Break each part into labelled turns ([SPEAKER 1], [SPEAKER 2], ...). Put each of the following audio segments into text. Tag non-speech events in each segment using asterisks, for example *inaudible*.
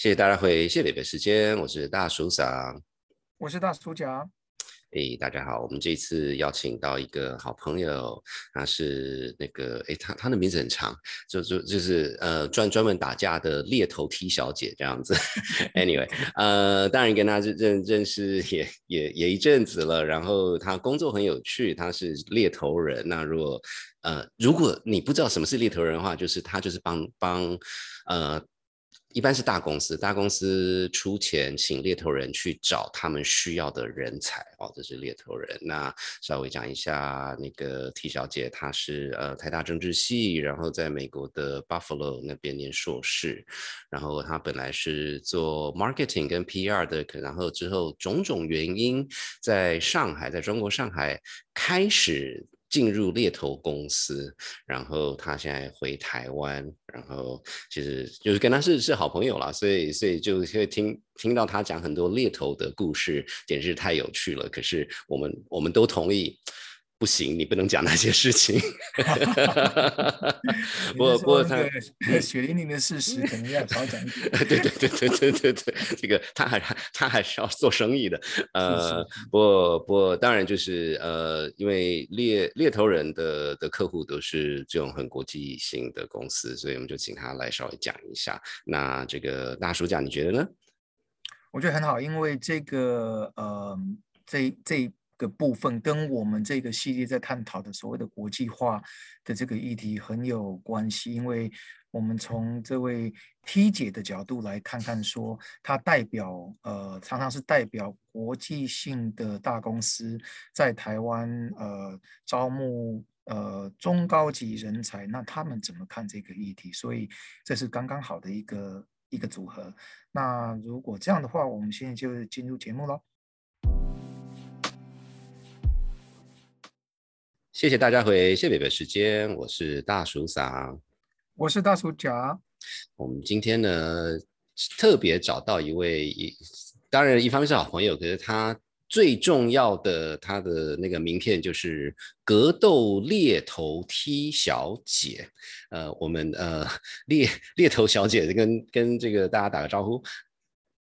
[SPEAKER 1] 谢谢大家回谢北北时间，我是大叔桑，
[SPEAKER 2] 我是大叔甲。
[SPEAKER 1] 哎，大家好，我们这次邀请到一个好朋友，他是那个哎，他他的名字很长，就就就是呃专专门打架的猎头 T 小姐这样子。*laughs* Anyway，呃，当然跟他认认识也也也一阵子了，然后他工作很有趣，他是猎头人。那如果呃如果你不知道什么是猎头人的话，就是他就是帮帮呃。一般是大公司，大公司出钱请猎头人去找他们需要的人才哦，这是猎头人。那稍微讲一下，那个 T 小姐她是呃台大政治系，然后在美国的 Buffalo 那边念硕士，然后她本来是做 marketing 跟 PR 的，然后之后种种原因，在上海，在中国上海开始。进入猎头公司，然后他现在回台湾，然后其实就是跟他是是好朋友啦，所以所以就会听听到他讲很多猎头的故事，简直太有趣了。可是我们我们都同意。不行，你不能讲那些事情。*laughs*
[SPEAKER 2] 不过不过他血淋淋的事实，肯定要少讲一点。*laughs*
[SPEAKER 1] 对对对对对对对，这个他还他还是要做生意的。呃，不过不过当然就是呃，因为猎猎头人的的客户都是这种很国际性的公司，所以我们就请他来稍微讲一下。那这个大叔讲，你觉得呢？
[SPEAKER 2] 我觉得很好，因为这个呃，这这。个部分跟我们这个系列在探讨的所谓的国际化的这个议题很有关系，因为我们从这位 T 姐的角度来看看，说她代表呃常常是代表国际性的大公司在台湾呃招募呃中高级人才，那他们怎么看这个议题？所以这是刚刚好的一个一个组合。那如果这样的话，我们现在就进入节目喽。
[SPEAKER 1] 谢谢大家回谢北北时间，我是大叔桑，
[SPEAKER 2] 我是大叔甲。
[SPEAKER 1] 我们今天呢特别找到一位，当然一方面是好朋友，可是他最重要的他的那个名片就是格斗猎头 T 小姐。呃，我们呃猎猎头小姐跟跟这个大家打个招呼。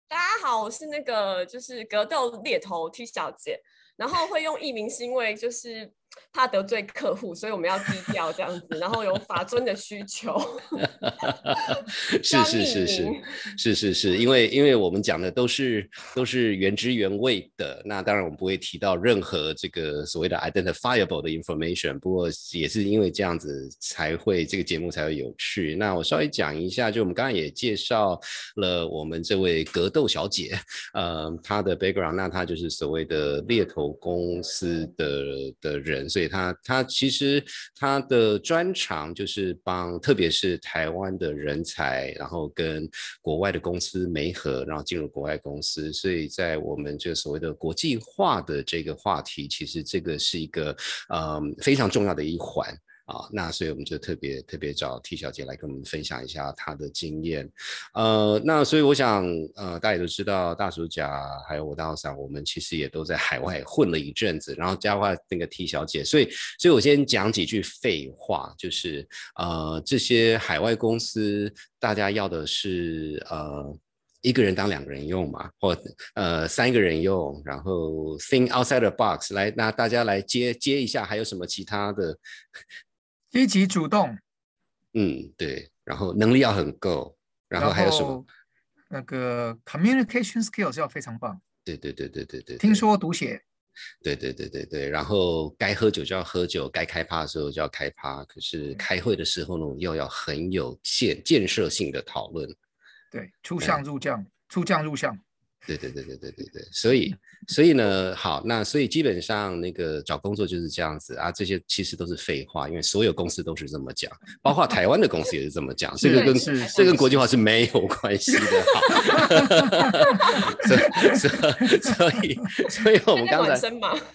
[SPEAKER 3] 大家好，我是那个就是格斗猎头 T 小姐，然后会用艺名是因为就是。怕得罪客户，所以我们要低调这样子，然后有法尊的需求。*laughs*
[SPEAKER 1] 是是是是是是是，因为因为我们讲的都是都是原汁原味的，那当然我们不会提到任何这个所谓的 identifiable 的 information。不过也是因为这样子才会这个节目才会有趣。那我稍微讲一下，就我们刚刚也介绍了我们这位格斗小姐，呃，她的 background，那她就是所谓的猎头公司的的人。所以他他其实他的专长就是帮，特别是台湾的人才，然后跟国外的公司媒合，然后进入国外公司。所以在我们这个所谓的国际化的这个话题，其实这个是一个嗯非常重要的一环。啊，那所以我们就特别特别找 T 小姐来跟我们分享一下她的经验，呃，那所以我想，呃，大家都知道大叔甲还有我大嫂，我们其实也都在海外混了一阵子，然后加话那个 T 小姐，所以，所以我先讲几句废话，就是，呃，这些海外公司大家要的是，呃，一个人当两个人用嘛，或呃三个人用，然后 think outside the box，来，那大家来接接一下，还有什么其他的？
[SPEAKER 2] 积极主动，
[SPEAKER 1] 嗯，对，然后能力要很够，然后还有什么？
[SPEAKER 2] 那个 communication skills 要非常棒。
[SPEAKER 1] 对对对对对对。
[SPEAKER 2] 听说读写。
[SPEAKER 1] 对对对对对，然后该喝酒就要喝酒，该开趴的时候就要开趴，可是开会的时候呢，又要很有建建设性的讨论。
[SPEAKER 2] 对，出相入将，出将入相。
[SPEAKER 1] 对对对对对对对，所以所以呢，好，那所以基本上那个找工作就是这样子啊，这些其实都是废话，因为所有公司都是这么讲，包括台湾的公司也是这么讲，这个跟这跟国际化是没有关系的。*laughs* 所以所以所以我们刚才，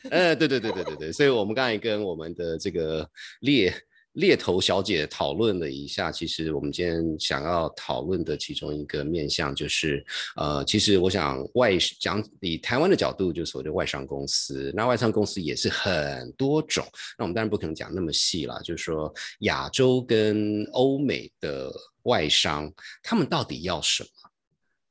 [SPEAKER 1] 呃，对对对对对对，所以我们刚才跟我们的这个列。猎头小姐讨论了一下，其实我们今天想要讨论的其中一个面向就是，呃，其实我想外讲以台湾的角度，就是所谓的外商公司，那外商公司也是很多种，那我们当然不可能讲那么细了，就是说亚洲跟欧美的外商，他们到底要什么？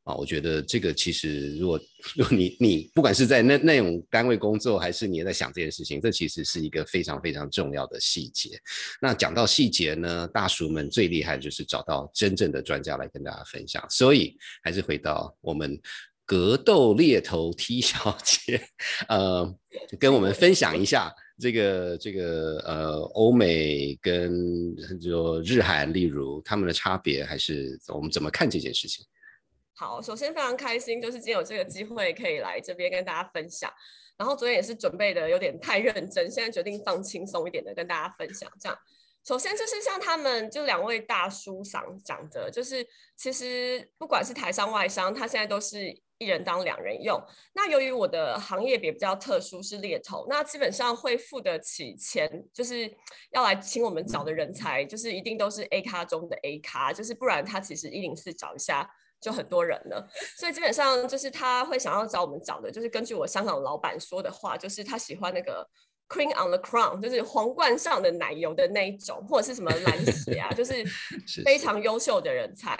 [SPEAKER 1] 啊，我觉得这个其实，如果如果你你不管是在那那种单位工作，还是你也在想这件事情，这其实是一个非常非常重要的细节。那讲到细节呢，大叔们最厉害就是找到真正的专家来跟大家分享。所以还是回到我们格斗猎头 T 小姐，呃，跟我们分享一下这个这个呃欧美跟就日韩，例如他们的差别，还是我们怎么看这件事情？
[SPEAKER 3] 好，首先非常开心，就是今天有这个机会可以来这边跟大家分享。然后昨天也是准备的有点太认真，现在决定放轻松一点的跟大家分享。这样，首先就是像他们就两位大叔想讲的，就是其实不管是台商外商，他现在都是一人当两人用。那由于我的行业也比较特殊，是猎头，那基本上会付得起钱，就是要来请我们找的人才，就是一定都是 A 咖中的 A 咖，就是不然他其实一零四找一下。就很多人了，所以基本上就是他会想要找我们找的，就是根据我香港老板说的话，就是他喜欢那个 cream on the Crown，就是皇冠上的奶油的那一种，或者是什么蓝血啊，就是 *laughs* 非常优秀的人才。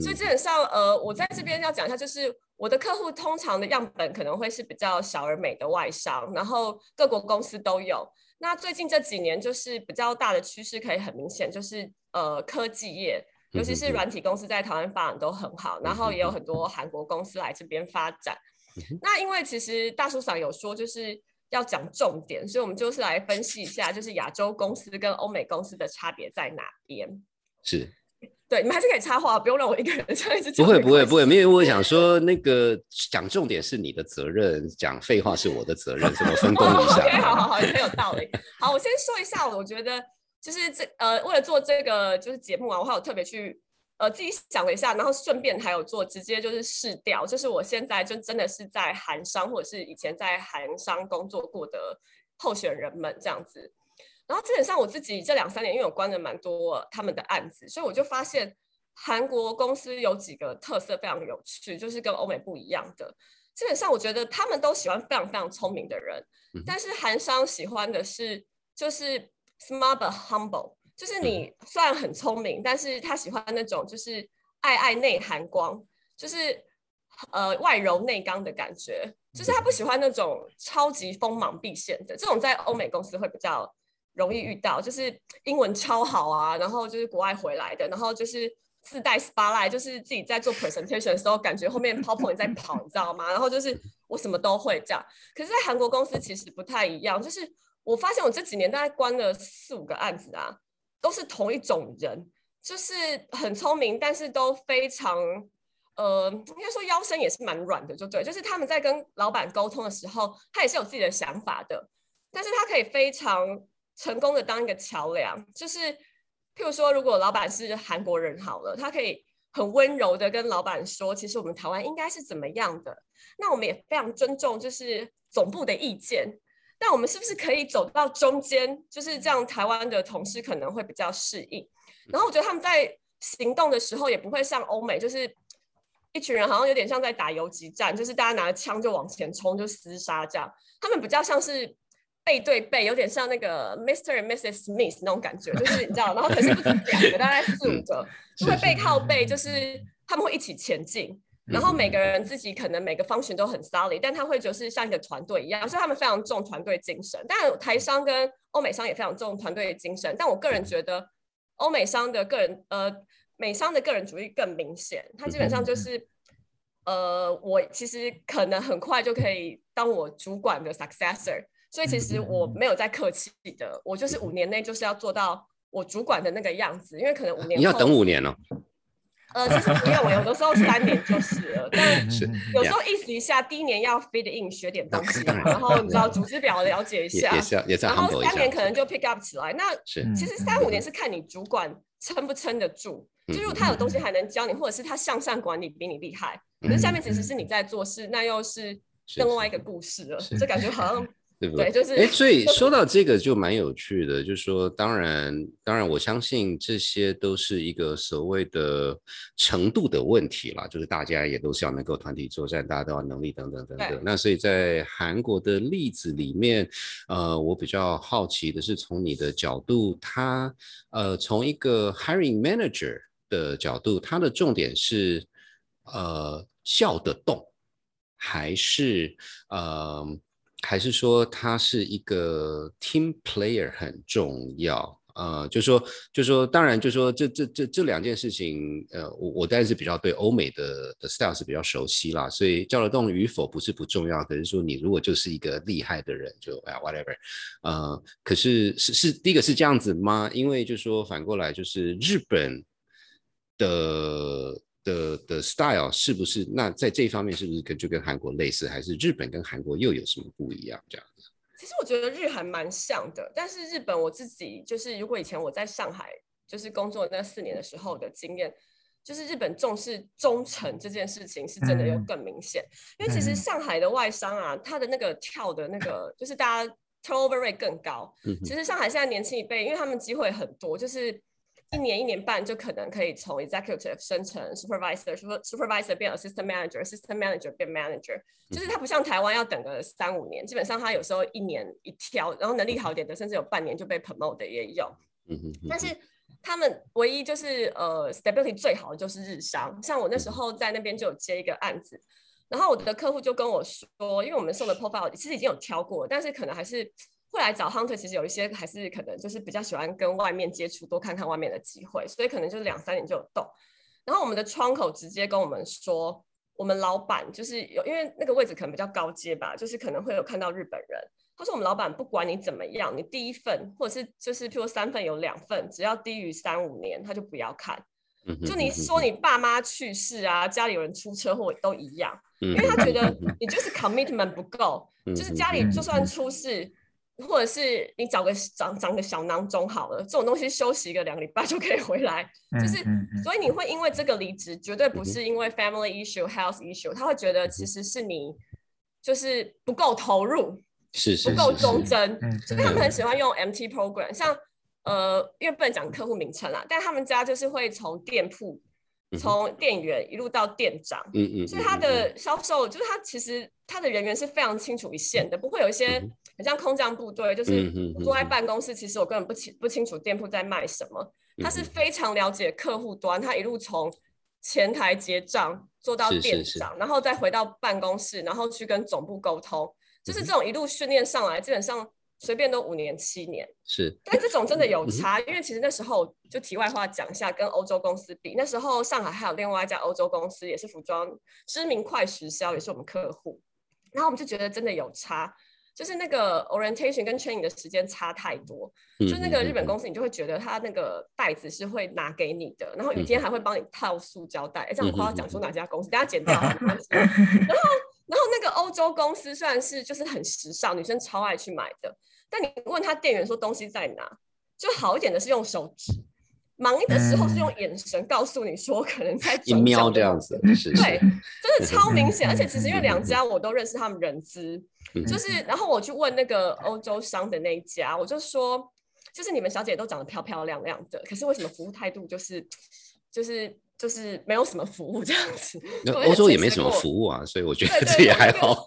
[SPEAKER 3] 所以基本上，呃，我在这边要讲一下，就是我的客户通常的样本可能会是比较小而美的外商，然后各国公司都有。那最近这几年就是比较大的趋势，可以很明显，就是呃科技业。尤其是软体公司在台湾发展都很好，然后也有很多韩国公司来这边发展。那因为其实大叔长有说就是要讲重点，所以我们就是来分析一下，就是亚洲公司跟欧美公司的差别在哪边。
[SPEAKER 1] 是，
[SPEAKER 3] 对，你们还是可以插话，不用让我一个人这样子
[SPEAKER 1] 讲。不会，不会，不会，因为我想说，那个讲重点是你的责任，讲废话是我的责任，怎么分工一下？*laughs*
[SPEAKER 3] 好好好，很有道理。好，我先说一下，我觉得。就是这呃，为了做这个就是节目啊，我还有特别去呃自己想了一下，然后顺便还有做直接就是试调，就是我现在就真的是在韩商或者是以前在韩商工作过的候选人们这样子。然后基本上我自己这两三年因为我关了蛮多他们的案子，所以我就发现韩国公司有几个特色非常有趣，就是跟欧美不一样的。基本上我觉得他们都喜欢非常非常聪明的人，但是韩商喜欢的是就是。Smart but humble，就是你虽然很聪明，但是他喜欢那种就是爱爱内涵光，就是呃外柔内刚的感觉，就是他不喜欢那种超级锋芒毕现的，这种在欧美公司会比较容易遇到，就是英文超好啊，然后就是国外回来的，然后就是自带 spotlight，就是自己在做 *laughs* presentation 的时候，感觉后面 PowerPoint 在跑，你知道吗？然后就是我什么都会这样，可是，在韩国公司其实不太一样，就是。我发现我这几年大概关了四五个案子啊，都是同一种人，就是很聪明，但是都非常，呃，应该说腰身也是蛮软的，就对，就是他们在跟老板沟通的时候，他也是有自己的想法的，但是他可以非常成功的当一个桥梁，就是譬如说，如果老板是韩国人好了，他可以很温柔的跟老板说，其实我们台湾应该是怎么样的，那我们也非常尊重就是总部的意见。但我们是不是可以走到中间？就是这样，台湾的同事可能会比较适应。然后我觉得他们在行动的时候也不会像欧美，就是一群人好像有点像在打游击战，就是大家拿着枪就往前冲，就厮杀这样。他们比较像是背对背，有点像那个 Mr. and Mrs. Smith 那种感觉，就是你知道。然后可是不止两个，大概四五个，就会背靠背，就是他们会一起前进。然后每个人自己可能每个方群都很 solid，但他会就是像一个团队一样，所以他们非常重团队精神。当然台商跟欧美商也非常重团队精神，但我个人觉得欧美商的个人呃美商的个人主义更明显，他基本上就是呃我其实可能很快就可以当我主管的 successor，所以其实我没有在客气的，我就是五年内就是要做到我主管的那个样子，因为可能五年
[SPEAKER 1] 你要等五年哦。
[SPEAKER 3] 呃，其实不用，我有的时候三年就是了，但 *laughs* 有时候意思一下，第一年要 fit in 学点东西，然后你知道组织表了解一下，然后三年可能就 pick up 起来。那其实三五年是看你主管撑不撑得住，就如果他有东西还能教你，或者是他向上管理比你厉害，可是下面其实是你在做事，那又是另外一个故事了，就感觉好像。对不对？就是哎，
[SPEAKER 1] 所以说到这个就蛮有趣的，就是说，当然，当然，我相信这些都是一个所谓的程度的问题啦，就是大家也都是要能够团体作战，大家都要能力等等等等。那所以在韩国的例子里面，呃，我比较好奇的是从你的角度，他呃，从一个 hiring manager 的角度，他的重点是呃。叫得动，还是呃，还是说他是一个 team player 很重要？呃，就说，就说，当然，就说这这这这两件事情，呃，我我当然是比较对欧美的的 style 是比较熟悉啦，所以叫得动与否不是不重要，可是说你如果就是一个厉害的人，就哎 whatever，呃，可是是是第一个是这样子吗？因为就说反过来就是日本的的的 style 是不是那在这一方面是不是跟就跟韩国类似，还是日本跟韩国又有什么不一样这样子？
[SPEAKER 3] 其实我觉得日韩蛮像的，但是日本我自己就是，如果以前我在上海就是工作那四年的时候的经验，就是日本重视忠诚这件事情是真的又更明显。因为其实上海的外商啊，他的那个跳的那个就是大家 turnover rate 更高。其实上海现在年轻一辈，因为他们机会很多，就是。一年一年半就可能可以从 executive 升成 supervisor，supervisor 变 assistant manager，assistant manager 变 manager，就是他不像台湾要等个三五年，基本上他有时候一年一挑，然后能力好点的甚至有半年就被 promote 的也有。嗯但是他们唯一就是呃 stability 最好的就是日商，像我那时候在那边就有接一个案子，然后我的客户就跟我说，因为我们送的 profile 其实已经有挑过，但是可能还是。会来找 hunter，其实有一些还是可能就是比较喜欢跟外面接触，多看看外面的机会，所以可能就是两三年就有动。然后我们的窗口直接跟我们说，我们老板就是有，因为那个位置可能比较高阶吧，就是可能会有看到日本人。他说我们老板不管你怎么样，你第一份或者是就是譬如三份有两份，只要低于三五年，他就不要看。就你说你爸妈去世啊，家里有人出车祸都一样，因为他觉得你就是 commitment 不够，就是家里就算出事。或者是你找个长长个小囊肿好了，这种东西休息一个两个礼拜就可以回来，就是所以你会因为这个离职，绝对不是因为 family issue、health issue，他会觉得其实是你就是不够投入，
[SPEAKER 1] 是是
[SPEAKER 3] 不够忠贞，所以他们很喜欢用 MT program，像呃，因为不能讲客户名称啦，但他们家就是会从店铺。从店员一路到店长，嗯嗯，所以他的销售就是他其实他的人员是非常清楚一线的，不会有一些很像空降部队，就是坐在办公室，其实我根本不清不清楚店铺在卖什么。他是非常了解客户端，他一路从前台结账做到店长，然后再回到办公室，然后去跟总部沟通，就是这种一路训练上来，基本上。随便都五年七年，
[SPEAKER 1] 是，
[SPEAKER 3] 但这种真的有差，因为其实那时候就题外话讲一下，跟欧洲公司比，那时候上海还有另外一家欧洲公司，也是服装知名快时销，也是我们客户，然后我们就觉得真的有差，就是那个 orientation 跟 training 的时间差太多，就那个日本公司，你就会觉得他那个袋子是会拿给你的，然后雨天还会帮你套塑胶袋，哎，这样我要讲出哪家公司，等下剪掉，*laughs* 然后然后那个欧洲公司虽然是就是很时尚，女生超爱去买的。但你问他店员说东西在哪，就好一点的是用手指，忙的时候是用眼神告诉你说可能在
[SPEAKER 1] 一瞄这样子，对，
[SPEAKER 3] 真的超明显。*laughs* 而且其实因为两家我都认识他们人资，就是然后我去问那个欧洲商的那一家，我就说，就是你们小姐都长得漂漂亮亮的，可是为什么服务态度就是就是就是没有什么服务这样子？*laughs*
[SPEAKER 1] 欧洲也没什么服务啊，所以我觉得这也还好。*laughs*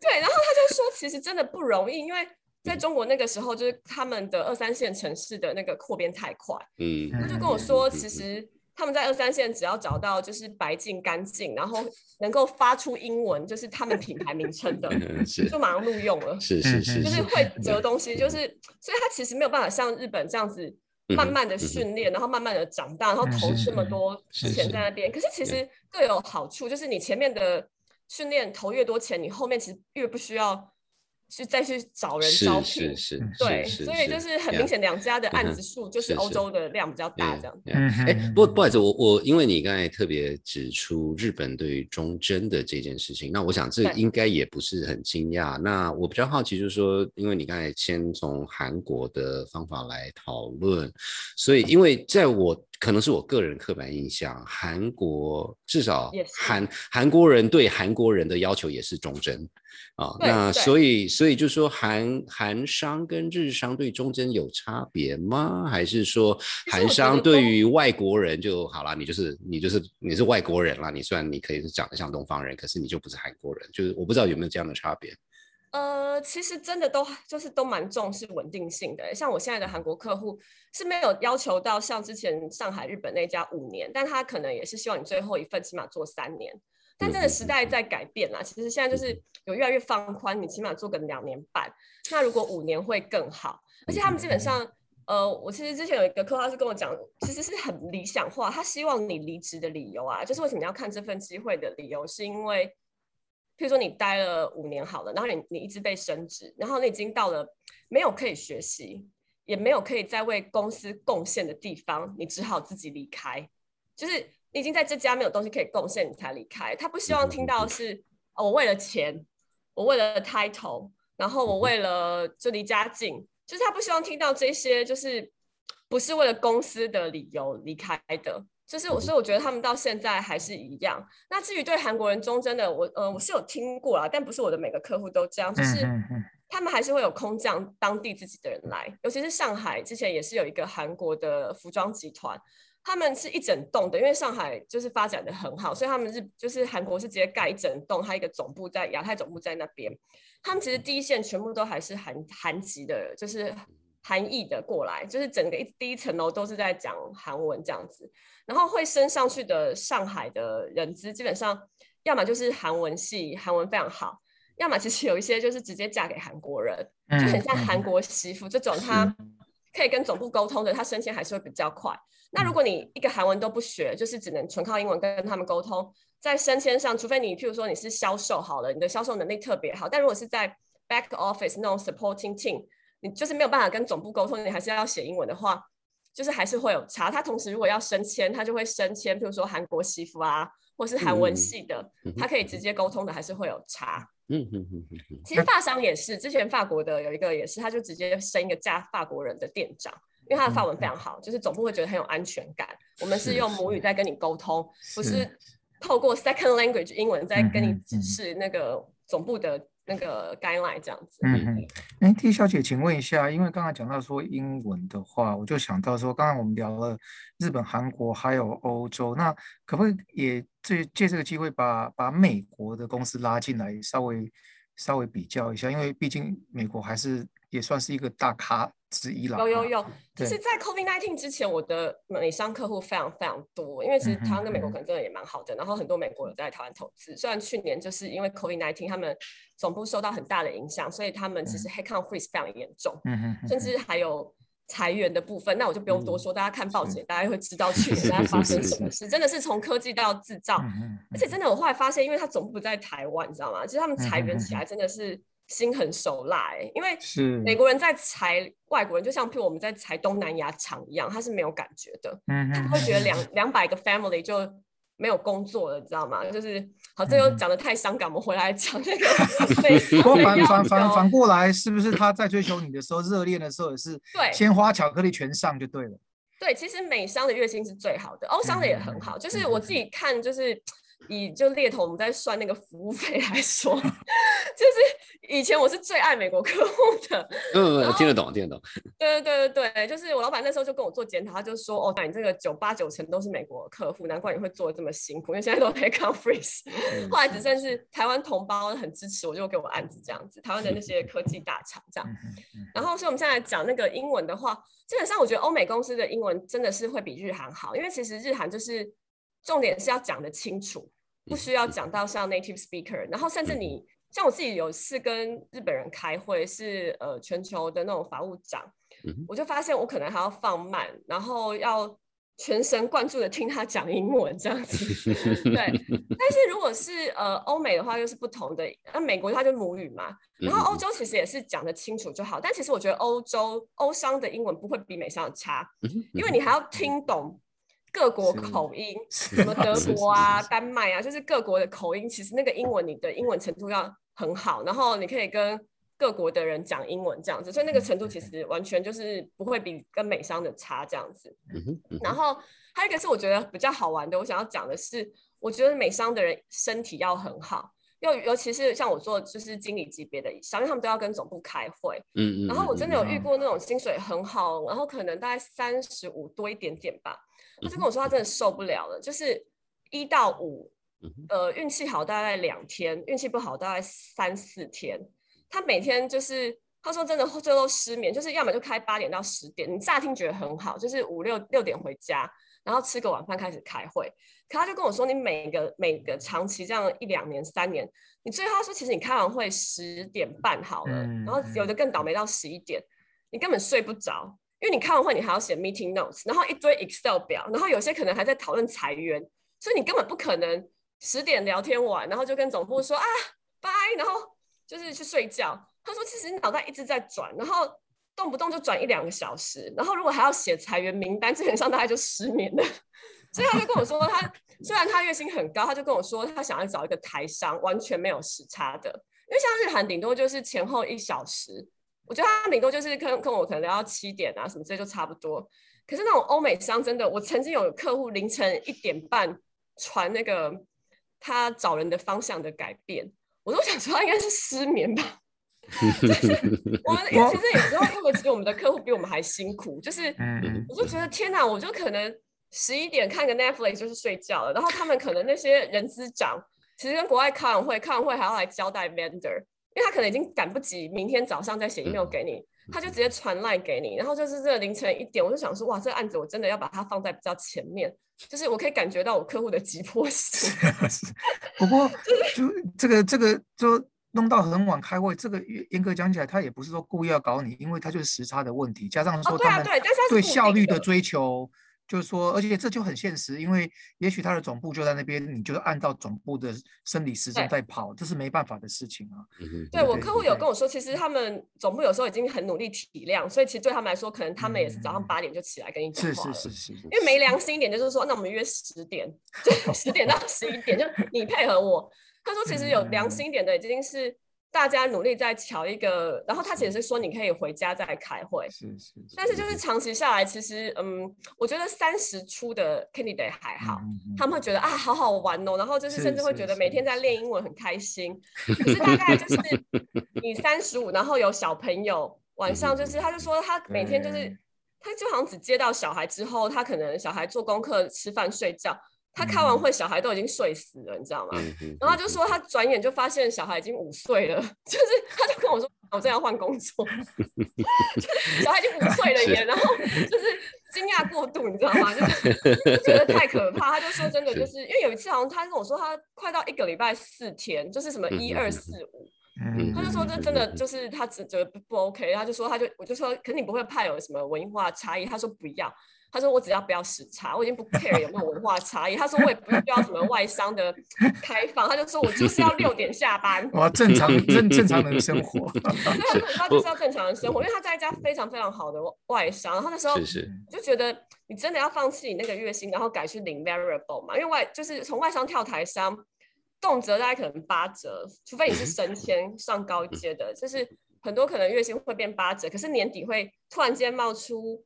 [SPEAKER 3] 对，然后他就说其实真的不容易，因为。在中国那个时候，就是他们的二三线城市的那个扩编太快，嗯，他就跟我说，其实他们在二三线只要找到就是白净干净，然后能够发出英文，就是他们品牌名称的，就马上录用了，
[SPEAKER 1] 是是是，
[SPEAKER 3] 就是会折东西，就是所以他其实没有办法像日本这样子慢慢的训练，然后慢慢的长大，然后投这么多钱在那边。可是其实各有好处，就是你前面的训练投越多钱，你后面其实越不需要。去再去找人招聘，
[SPEAKER 1] 是是
[SPEAKER 3] 对，所以就是很明显，两家的案子数就是欧洲的量比较大，这样。
[SPEAKER 1] 哎，不不好意思，我我因为你刚才特别指出日本对于忠贞的这件事情，那我想这应该也不是很惊讶。那我比较好奇，就是说，因为你刚才先从韩国的方法来讨论，所以因为在我。可能是我个人刻板印象，韩国至少韩韩国人对韩国人的要求也是忠贞啊。那所以所以就说韩韩商跟日商对忠贞有差别吗？还是说韩商对于外国人就好了？你就是你就是你是外国人啦。你虽然你可以是长得像东方人，可是你就不是韩国人。就是我不知道有没有这样的差别。
[SPEAKER 3] 呃，其实真的都就是都蛮重视稳定性的。像我现在的韩国客户是没有要求到像之前上海、日本那家五年，但他可能也是希望你最后一份起码做三年。但真的时代在改变啦，其实现在就是有越来越放宽，你起码做个两年半，那如果五年会更好。而且他们基本上，呃，我其实之前有一个客户，他是跟我讲，其实是很理想化，他希望你离职的理由啊，就是为什么要看这份机会的理由，是因为，譬如说你待了五年好了，然后你你一直被升职，然后你已经到了没有可以学习，也没有可以再为公司贡献的地方，你只好自己离开，就是你已经在这家没有东西可以贡献，你才离开。他不希望听到是，哦，我为了钱，我为了 title，然后我为了就离家近。就是他不希望听到这些，就是不是为了公司的理由离开的。就是我，所以我觉得他们到现在还是一样。那至于对韩国人忠贞的，我呃我是有听过啦，但不是我的每个客户都这样。就是他们还是会有空降当地自己的人来，尤其是上海之前也是有一个韩国的服装集团，他们是一整栋的，因为上海就是发展的很好，所以他们是就是韩国是直接盖一整栋，它一个总部在亚太总部在那边。他们其实第一线全部都还是韩韩籍的，就是韩裔的过来，就是整个一第一层楼都是在讲韩文这样子。然后会升上去的上海的人资，基本上要么就是韩文系，韩文非常好；要么其实有一些就是直接嫁给韩国人，就很像韩国媳妇这种，他可以跟总部沟通的，他升迁还是会比较快。那如果你一个韩文都不学，就是只能纯靠英文跟他们沟通。在升迁上，除非你譬如说你是销售好了，你的销售能力特别好，但如果是在 back office 那种 supporting team，你就是没有办法跟总部沟通，你还是要写英文的话，就是还是会有差。他同时如果要升迁，他就会升迁，譬如说韩国媳妇啊，或是韩文系的，他可以直接沟通的，还是会有差。嗯嗯嗯嗯。其实法商也是，之前法国的有一个也是，他就直接升一个嫁法国人的店长，因为他的法文非常好，就是总部会觉得很有安全感。我们是用母语在跟你沟通，不是。透过 second language 英文在跟你指示那个总部的那个 guideline 这样子。嗯嗯。
[SPEAKER 2] 哎，T 小姐，请问一下，因为刚才讲到说英文的话，我就想到说，刚刚我们聊了日本、韩国还有欧洲，那可不可以也借借这个机会把把美国的公司拉进来，稍微稍微比较一下？因为毕竟美国还是也算是一个大咖。之一了，
[SPEAKER 3] 有有有，就是在 COVID nineteen 之前，我的美商客户非常非常多，因为其实台湾跟美国可能真的也蛮好的，然后很多美国人在台湾投资。虽然去年就是因为 COVID nineteen，他们总部受到很大的影响，所以他们其实 headcount freeze 非常严重，甚至还有裁员的部分。那我就不用多说，大家看报纸，大家会知道去年在发生什么事。真的是从科技到制造，而且真的我后来发现，因为他总部在台湾，你知道吗？其实他们裁员起来真的是。心狠手辣，因为是美国人在裁外国人，就像譬如我们在裁东南亚厂一样，他是没有感觉的，嗯他会觉得两两百个 family 就没有工作了，你知道吗？就是好，这又讲的太伤感，我们回来讲那个。*laughs*
[SPEAKER 2] 反反反反过来，是不是他在追求你的时候，热恋的时候也是 *laughs*
[SPEAKER 3] 对
[SPEAKER 2] 鲜花巧克力全上就对了。
[SPEAKER 3] 对，其实美商的月薪是最好的，欧商的也很好，就是我自己看就是。以就猎头我们在算那个服务费来说，*laughs* 就是以前我是最爱美国客户的，
[SPEAKER 1] 嗯，听得懂，听得懂。*laughs*
[SPEAKER 3] 对对对对对，就是我老板那时候就跟我做检讨，他就说，哦，那你这个九八九成都是美国客户，难怪你会做的这么辛苦，因为现在都 pay conference。*laughs* 后来只剩是台湾同胞很支持我，就给我案子这样子，台湾的那些科技大厂这样。然后所以我们现在讲那个英文的话，基本上我觉得欧美公司的英文真的是会比日韩好，因为其实日韩就是重点是要讲得清楚。不需要讲到像 native speaker，然后甚至你像我自己有次跟日本人开会，是呃全球的那种法务长，我就发现我可能还要放慢，然后要全神贯注的听他讲英文这样子。*laughs* 对，但是如果是呃欧美的话又是不同的，那美国的话就母语嘛，然后欧洲其实也是讲得清楚就好，但其实我觉得欧洲欧商的英文不会比美商差，因为你还要听懂。各国口音，什么德国啊、丹麦啊，就是各国的口音。其实那个英文，你的英文程度要很好，然后你可以跟各国的人讲英文这样子，所以那个程度其实完全就是不会比跟美商的差这样子。然后还有一个是我觉得比较好玩的，我想要讲的是，我觉得美商的人身体要很好，又尤其是像我做就是经理级别的以上，因为他们都要跟总部开会。嗯嗯。然后我真的有遇过那种薪水很好，然后可能大概三十五多一点点吧。他就跟我说，他真的受不了了，就是一到五，呃，运气好大概两天，运气不好大概三四天。他每天就是他说真的最后失眠，就是要么就开八点到十点，你乍听觉得很好，就是五六六点回家，然后吃个晚饭开始开会。可他就跟我说，你每个每个长期这样一两年、三年，你最后他说，其实你开完会十点半好了，然后有的更倒霉到十一点，你根本睡不着，因为你开完会你还要写 meeting notes，然后一堆 Excel 表，然后有些可能还在讨论裁员，所以你根本不可能十点聊天完，然后就跟总部说啊拜，然后就是去睡觉。他说，其实你脑袋一直在转，然后。动不动就转一两个小时，然后如果还要写裁员名单，基本上大概就失眠了。所以他就跟我说，他虽然他月薪很高，他就跟我说他想要找一个台商，完全没有时差的。因为像日韩顶多就是前后一小时，我觉得他顶多就是跟跟我可能聊到七点啊什么这就差不多。可是那种欧美商真的，我曾经有客户凌晨一点半传那个他找人的方向的改变，我都想说他应该是失眠吧。就是 *laughs* 我们其实有时候因为其实我们的客户比我们还辛苦，就是我就觉得天哪，我就可能十一点看个 Netflix 就是睡觉了，然后他们可能那些人资长其实跟国外开完会，开完会还要来交代 vendor，因为他可能已经赶不及明天早上再写 email 给你，他就直接传 line 给你，然后就是这凌晨一点，我就想说哇，这个案子我真的要把它放在比较前面，就是我可以感觉到我客户的急迫性。
[SPEAKER 2] 不过 *laughs* 就这个这个就。弄到很晚开会，这个严格讲起来，他也不是说故意要搞你，因为他就是时差的问题，加上说他们对效率的追求，就是说，而且这就很现实，因为也许他的总部就在那边，你就按照总部的生理时钟在跑，这是没办法的事情啊。
[SPEAKER 3] 对我客户有跟我说，其实他们总部有时候已经很努力体谅，所以其实对他们来说，可能他们也是早上八点就起来跟你讲
[SPEAKER 2] 话是是是是。因
[SPEAKER 3] 为没良心一点，就是说，那我们约十点，就十点到十一点，就你配合我。他说：“其实有良心一点的，已经是大家努力在瞧一个。然后他其实是说，你可以回家再开会。
[SPEAKER 2] 是是。
[SPEAKER 3] 但是就是长期下来，其实嗯，我觉得三十出的 candidate 还好，他们会觉得啊，好好玩哦。然后就是甚至会觉得每天在练英文很开心。*laughs* 可是大概就是你三十五，然后有小朋友，晚上就是他就说他每天就是他就好像只接到小孩之后，他可能小孩做功课、吃饭、睡觉。”他开完会，小孩都已经睡死了，你知道吗？然后他就说，他转眼就发现小孩已经五岁了，就是他就跟我说，我正要换工作，*laughs* 小孩已经五岁了耶，然后就是惊讶过度，你知道吗？就是觉得太可怕。他就说，真的就是因为有一次好像他跟我说，他快到一个礼拜四天，就是什么一二四五，他就说这真的就是他只觉得不 OK，他就说他就我就说，可你不会怕有什么文化差异？他说不要。他说：“我只要不要时差，我已经不 care 有没有文化差异。”他说：“我也不需要什么外商的开放。”他就说：“我就是要六点下班。”
[SPEAKER 2] 哇，正常正正常人生活。
[SPEAKER 3] 对，他就是要正常的生活，因为他在一家非常非常好的外商。然后那时候就觉得，你真的要放弃你那个月薪，然后改去领 variable 嘛？因为外就是从外商跳台商，动辄大概可能八折，除非你是升迁上高阶的，就是很多可能月薪会变八折，可是年底会突然间冒出。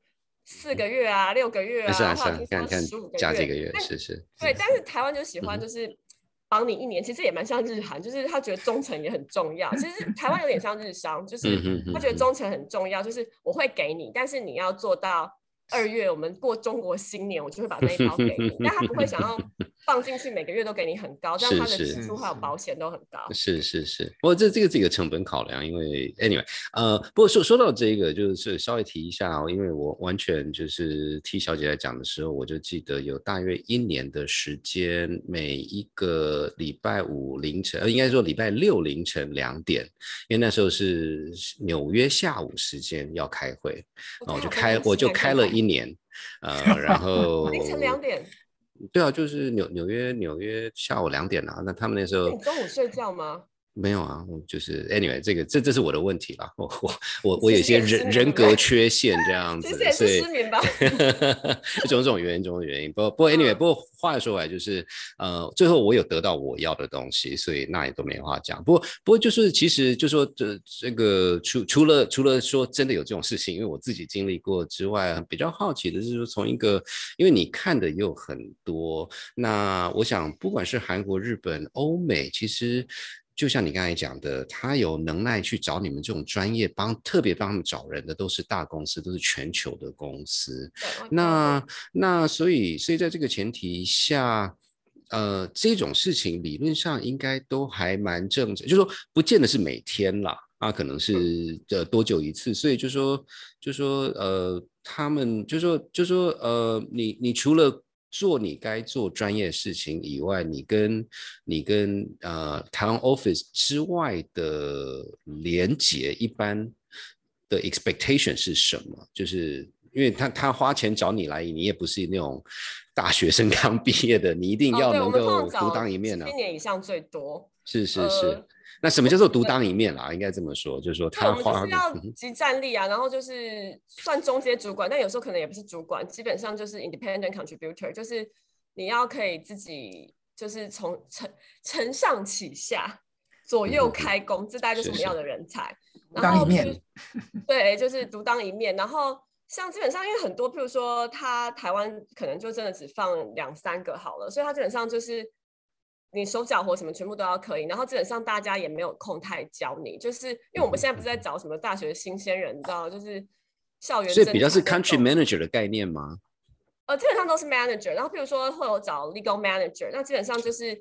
[SPEAKER 3] 四个月啊，六个月啊，或者十五个月，
[SPEAKER 1] 加几个月，是是。
[SPEAKER 3] 对，但是台湾就喜欢就是绑你一年，其实也蛮像日韩，就是他觉得忠诚也很重要。其实台湾有点像日商，就是他觉得忠诚很重要，就是我会给你，但是你要做到。二月我们过中国新年，我就会把那一包给你，但他不会想要 *laughs* 放进去，每个月都给你很高，这样他的支出还有保险都很高。
[SPEAKER 1] 是是是，不过这这个这个成本考量，因为 anyway，呃，不过说说到这个，就是稍微提一下哦，因为我完全就是替小姐来讲的时候，我就记得有大约一年的时间，每一个礼拜五凌晨，呃，应该说礼拜六凌晨两点，因为那时候是纽约下午时间要开会，然后我就开我就开了。一年，呃，然 *laughs* 后
[SPEAKER 3] 凌晨两点，
[SPEAKER 1] 对啊，就是纽纽约纽约下午两点啊，那他们那时候
[SPEAKER 3] 中午睡觉吗？
[SPEAKER 1] 没有啊，我就是 anyway，这个这这是我的问题啦，我我我我有些人人格缺陷这样子，
[SPEAKER 3] 所以失眠吧，*laughs*
[SPEAKER 1] 种种原因，种种原因。不不过 anyway，不过话说回来，就是呃，最后我有得到我要的东西，所以那也都没话讲。不过不过就是其实就说这这个除除了除了说真的有这种事情，因为我自己经历过之外，比较好奇的是说从一个，因为你看的也有很多，那我想不管是韩国、日本、欧美，其实。就像你刚才讲的，他有能耐去找你们这种专业帮，特别帮他们找人的都是大公司，都是全球的公司。那那所以所以在这个前提下，呃，这种事情理论上应该都还蛮正常，就说不见得是每天啦，啊，可能是呃多久一次。所以就说就说呃，他们就说就说呃，你你除了做你该做专业事情以外，你跟你跟呃台湾 office 之外的连接，一般的 expectation 是什么？就是因为他他花钱找你来，你也不是那种大学生刚毕业的，你一定要能够独当一面
[SPEAKER 3] 啊。七年以上最多。
[SPEAKER 1] 是是是。那什么叫做独当一面啦？应该这么说，就是说他花。
[SPEAKER 3] 就是要集战力啊，然后就是算中阶主管，但有时候可能也不是主管，基本上就是 independent contributor，就是。你要可以自己就是从承承上启下，左右开弓，这大概就是我们要的人才。
[SPEAKER 2] 当一面，*laughs*
[SPEAKER 3] 对，就是独当一面。然后像基本上，因为很多，譬如说他台湾可能就真的只放两三个好了，所以他基本上就是你手脚活什么全部都要可以。然后基本上大家也没有空太教你，就是因为我们现在不是在找什么大学新鲜人，你知道，就是校园。
[SPEAKER 1] 所以比较是 country manager 的概念吗？
[SPEAKER 3] 呃，基本上都是 manager，然后譬如说会有找 legal manager，那基本上就是，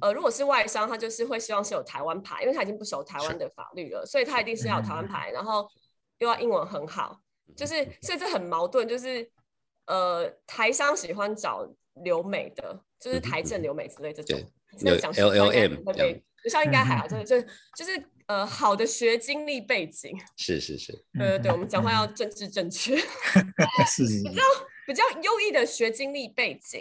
[SPEAKER 3] 呃，如果是外商，他就是会希望是有台湾牌，因为他已经不熟台湾的法律了，所以他一定是要有台湾牌，然后又要英文很好，就是甚至很矛盾，就是呃，台商喜欢找留美的，就是台政留美之类这种，
[SPEAKER 1] 那讲 L L M，
[SPEAKER 3] 学校应该还好，*laughs* 真的就就是呃好的学经历背景，
[SPEAKER 1] 是是是，
[SPEAKER 3] 对对对，我们讲话要政治正确，*laughs*
[SPEAKER 2] 是是，
[SPEAKER 3] 你知道。比较优异的学经历背景，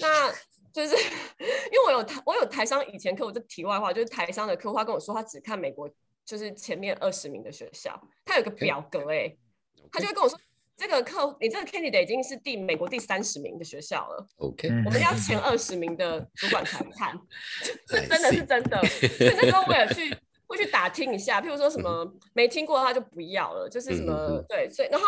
[SPEAKER 3] 那就是因为我有台我有台商以前课，我就题外话就是台商的客户他跟我说，他只看美国就是前面二十名的学校，他有个表格哎，他就会跟我说，这个客你这个 candidate 已经是第美国第三十名的学校了
[SPEAKER 1] ，OK，
[SPEAKER 3] 我们要前二十名的主管才看，*laughs* 是真的是真的，所以那时候我也去会去打听一下，譬如说什么没听过他就不要了，就是什么对，所以然后。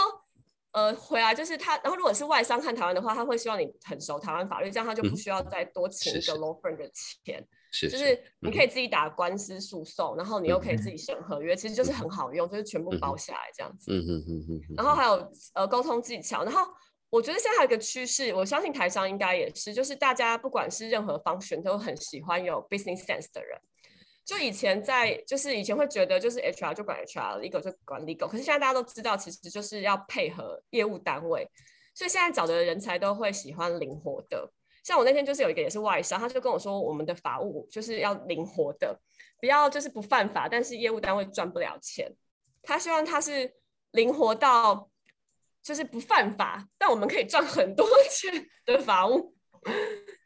[SPEAKER 3] 呃，回来就是他，然后如果是外商看台湾的话，他会希望你很熟台湾法律，这样他就不需要再多请一个 law firm 的钱，
[SPEAKER 1] 是，
[SPEAKER 3] 就是你可以自己打官司诉讼，然后你又可以自己审合约，其实就是很好用，就是全部包下来这样子。嗯嗯嗯嗯。然后还有呃沟通技巧，然后我觉得现在还有一个趋势，我相信台商应该也是，就是大家不管是任何方选，都很喜欢有 business sense 的人。就以前在，就是以前会觉得就是 HR 就管 HR，legal 就管 legal，可是现在大家都知道，其实就是要配合业务单位，所以现在找的人才都会喜欢灵活的。像我那天就是有一个也是外商，他就跟我说，我们的法务就是要灵活的，不要就是不犯法，但是业务单位赚不了钱。他希望他是灵活到就是不犯法，但我们可以赚很多 *laughs* 钱的法务，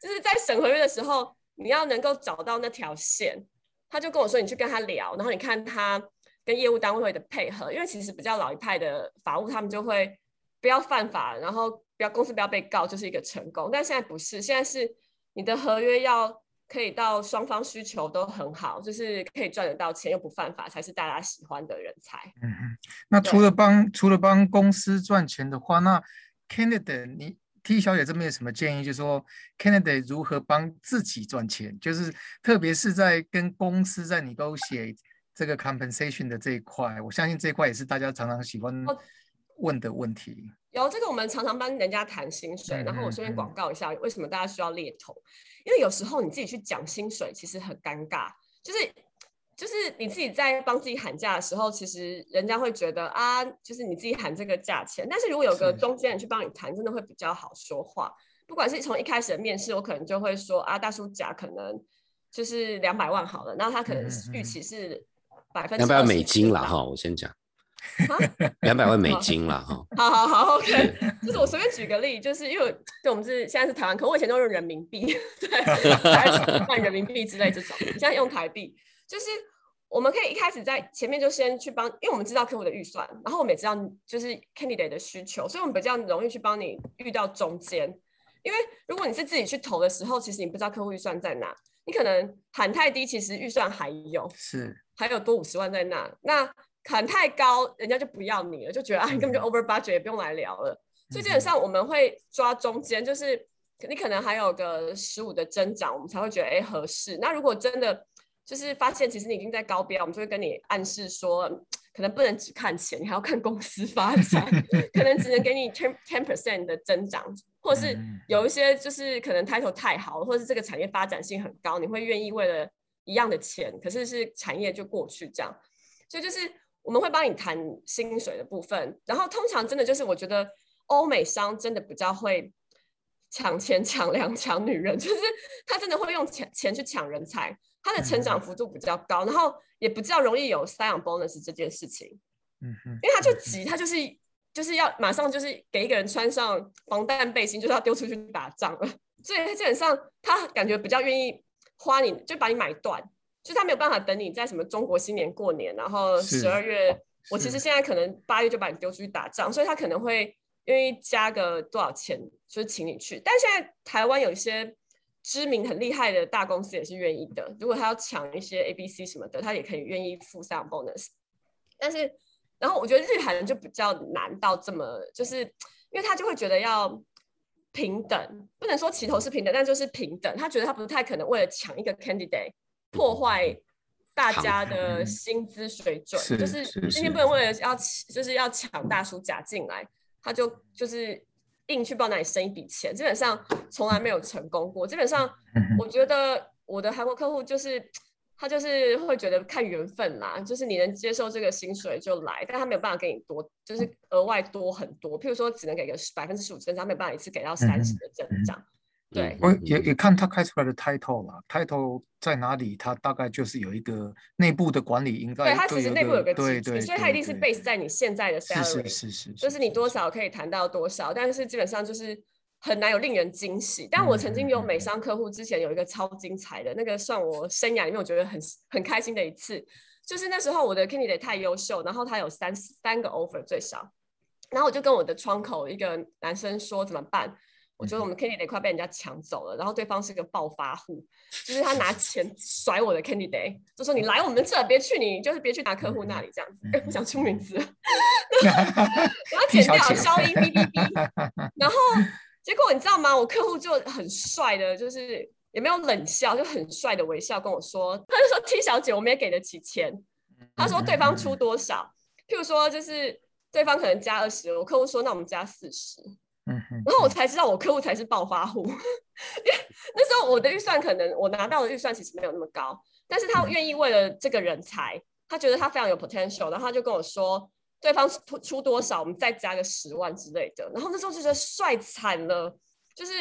[SPEAKER 3] 就是在审合约的时候，你要能够找到那条线。他就跟我说，你去跟他聊，然后你看他跟业务单位的配合，因为其实比较老一派的法务，他们就会不要犯法，然后不要公司不要被告，就是一个成功。但现在不是，现在是你的合约要可以到双方需求都很好，就是可以赚得到钱又不犯法，才是大家喜欢的人才。
[SPEAKER 2] 嗯嗯。那除了帮除了帮公司赚钱的话，那 Canada 你？T 小姐这边有什么建议？就是说，candidate 如何帮自己赚钱？就是特别是在跟公司在 negotiate 这个 compensation 的这一块，我相信这一块也是大家常常喜欢问的问题。
[SPEAKER 3] 有这个，我们常常帮人家谈薪水，然后我顺便广告一下，为什么大家需要猎头？因为有时候你自己去讲薪水，其实很尴尬，就是。就是你自己在帮自己喊价的时候，其实人家会觉得啊，就是你自己喊这个价钱。但是如果有个中间人去帮你谈，真的会比较好说话。不管是从一开始的面试，我可能就会说啊，大叔甲可能就是两百万好了，然后他可能预期是百分
[SPEAKER 1] 两百万美金了哈，我先讲，*laughs* 两百万美金了哈。
[SPEAKER 3] 好好好，OK，就是我随便举个例，就是因为对我们是现在是台湾，可我以前都用人民币，*laughs* 对，*laughs* 换人民币之类这种，现在用台币，就是。我们可以一开始在前面就先去帮，因为我们知道客户的预算，然后我们也知道就是 candidate 的需求，所以我们比较容易去帮你遇到中间。因为如果你是自己去投的时候，其实你不知道客户预算在哪，你可能喊太低，其实预算还有
[SPEAKER 2] 是
[SPEAKER 3] 还有多五十万在那，那喊太高，人家就不要你了，就觉得啊你根本就 over budget，也不用来聊了。所以基本上我们会抓中间，就是你可能还有个十五的增长，我们才会觉得哎合适。那如果真的就是发现，其实你已经在高标，我们就会跟你暗示说，可能不能只看钱，你还要看公司发展，*laughs* 可能只能给你 ten ten percent 的增长，或者是有一些就是可能 title 太好，或者是这个产业发展性很高，你会愿意为了一样的钱，可是是产业就过去这样，所以就是我们会帮你谈薪水的部分，然后通常真的就是我觉得欧美商真的比较会。抢钱、抢粮、抢女人，就是他真的会用钱钱去抢人才。他的成长幅度比较高，然后也比较容易有塞养 bonus 这件事情。
[SPEAKER 2] 嗯哼，
[SPEAKER 3] 因为他就急，他就是就是要马上就是给一个人穿上防弹背心，就是要丢出去打仗了。所以他基本上他感觉比较愿意花你，就把你买断，就他没有办法等你在什么中国新年过年，然后十二月，我其实现在可能八月就把你丢出去打仗，所以他可能会愿意加个多少钱，就是请你去。但现在台湾有一些知名很厉害的大公司也是愿意的，如果他要抢一些 A、B、C 什么的，他也可以愿意付上 bonus。但是，然后我觉得日韩就比较难到这么，就是因为他就会觉得要。平等不能说齐头是平等，但就是平等。他觉得他不太可能为了抢一个 candidate 破坏大家的薪资水准，就是今天不能为了要就是要抢大叔甲进来，他就就是硬去帮那里生一笔钱，基本上从来没有成功过。基本上我觉得我的韩国客户就是。他就是会觉得看缘分啦，就是你能接受这个薪水就来，但他没有办法给你多，就是额外多很多。譬如说，只能给个百分之十五增长，没有办法一次给到三十的增长。对，
[SPEAKER 2] 我也也看他开出来的 title 啦，title 在哪里，他大概就是有一个内部的管理应该。
[SPEAKER 3] 对他其实内部有个
[SPEAKER 2] 对对，
[SPEAKER 3] 所以他一定是 base 在你现在的 salary，
[SPEAKER 2] 是是是，
[SPEAKER 3] 就是你多少可以谈到多少，但是基本上就是。很难有令人惊喜，但我曾经有美商客户，之前有一个超精彩的那个，算我生涯里面我觉得很很开心的一次，就是那时候我的 candidate 太优秀，然后他有三三个 offer 最少，然后我就跟我的窗口一个男生说怎么办？我觉得我们 candidate 快被人家抢走了，然后对方是个暴发户，就是他拿钱甩我的 candidate，就说你来我们这，别去你就是别去拿客户那里这样子，*laughs* 不想出名字，*laughs* 我要剪掉消音 B B B，然后。结果你知道吗？我客户就很帅的，就是也没有冷笑，就很帅的微笑跟我说，他就说：“T 小姐，我们也给得起钱。”他说：“对方出多少？譬如说，就是对方可能加二十，我客户说：‘那我们加四十。’然后我才知道我客户才是暴发户，*laughs* 因为那时候我的预算可能我拿到的预算其实没有那么高，但是他愿意为了这个人才，他觉得他非常有 potential，然后他就跟我说。对方出出多少，我们再加个十万之类的。然后那时候就觉得帅惨了，就是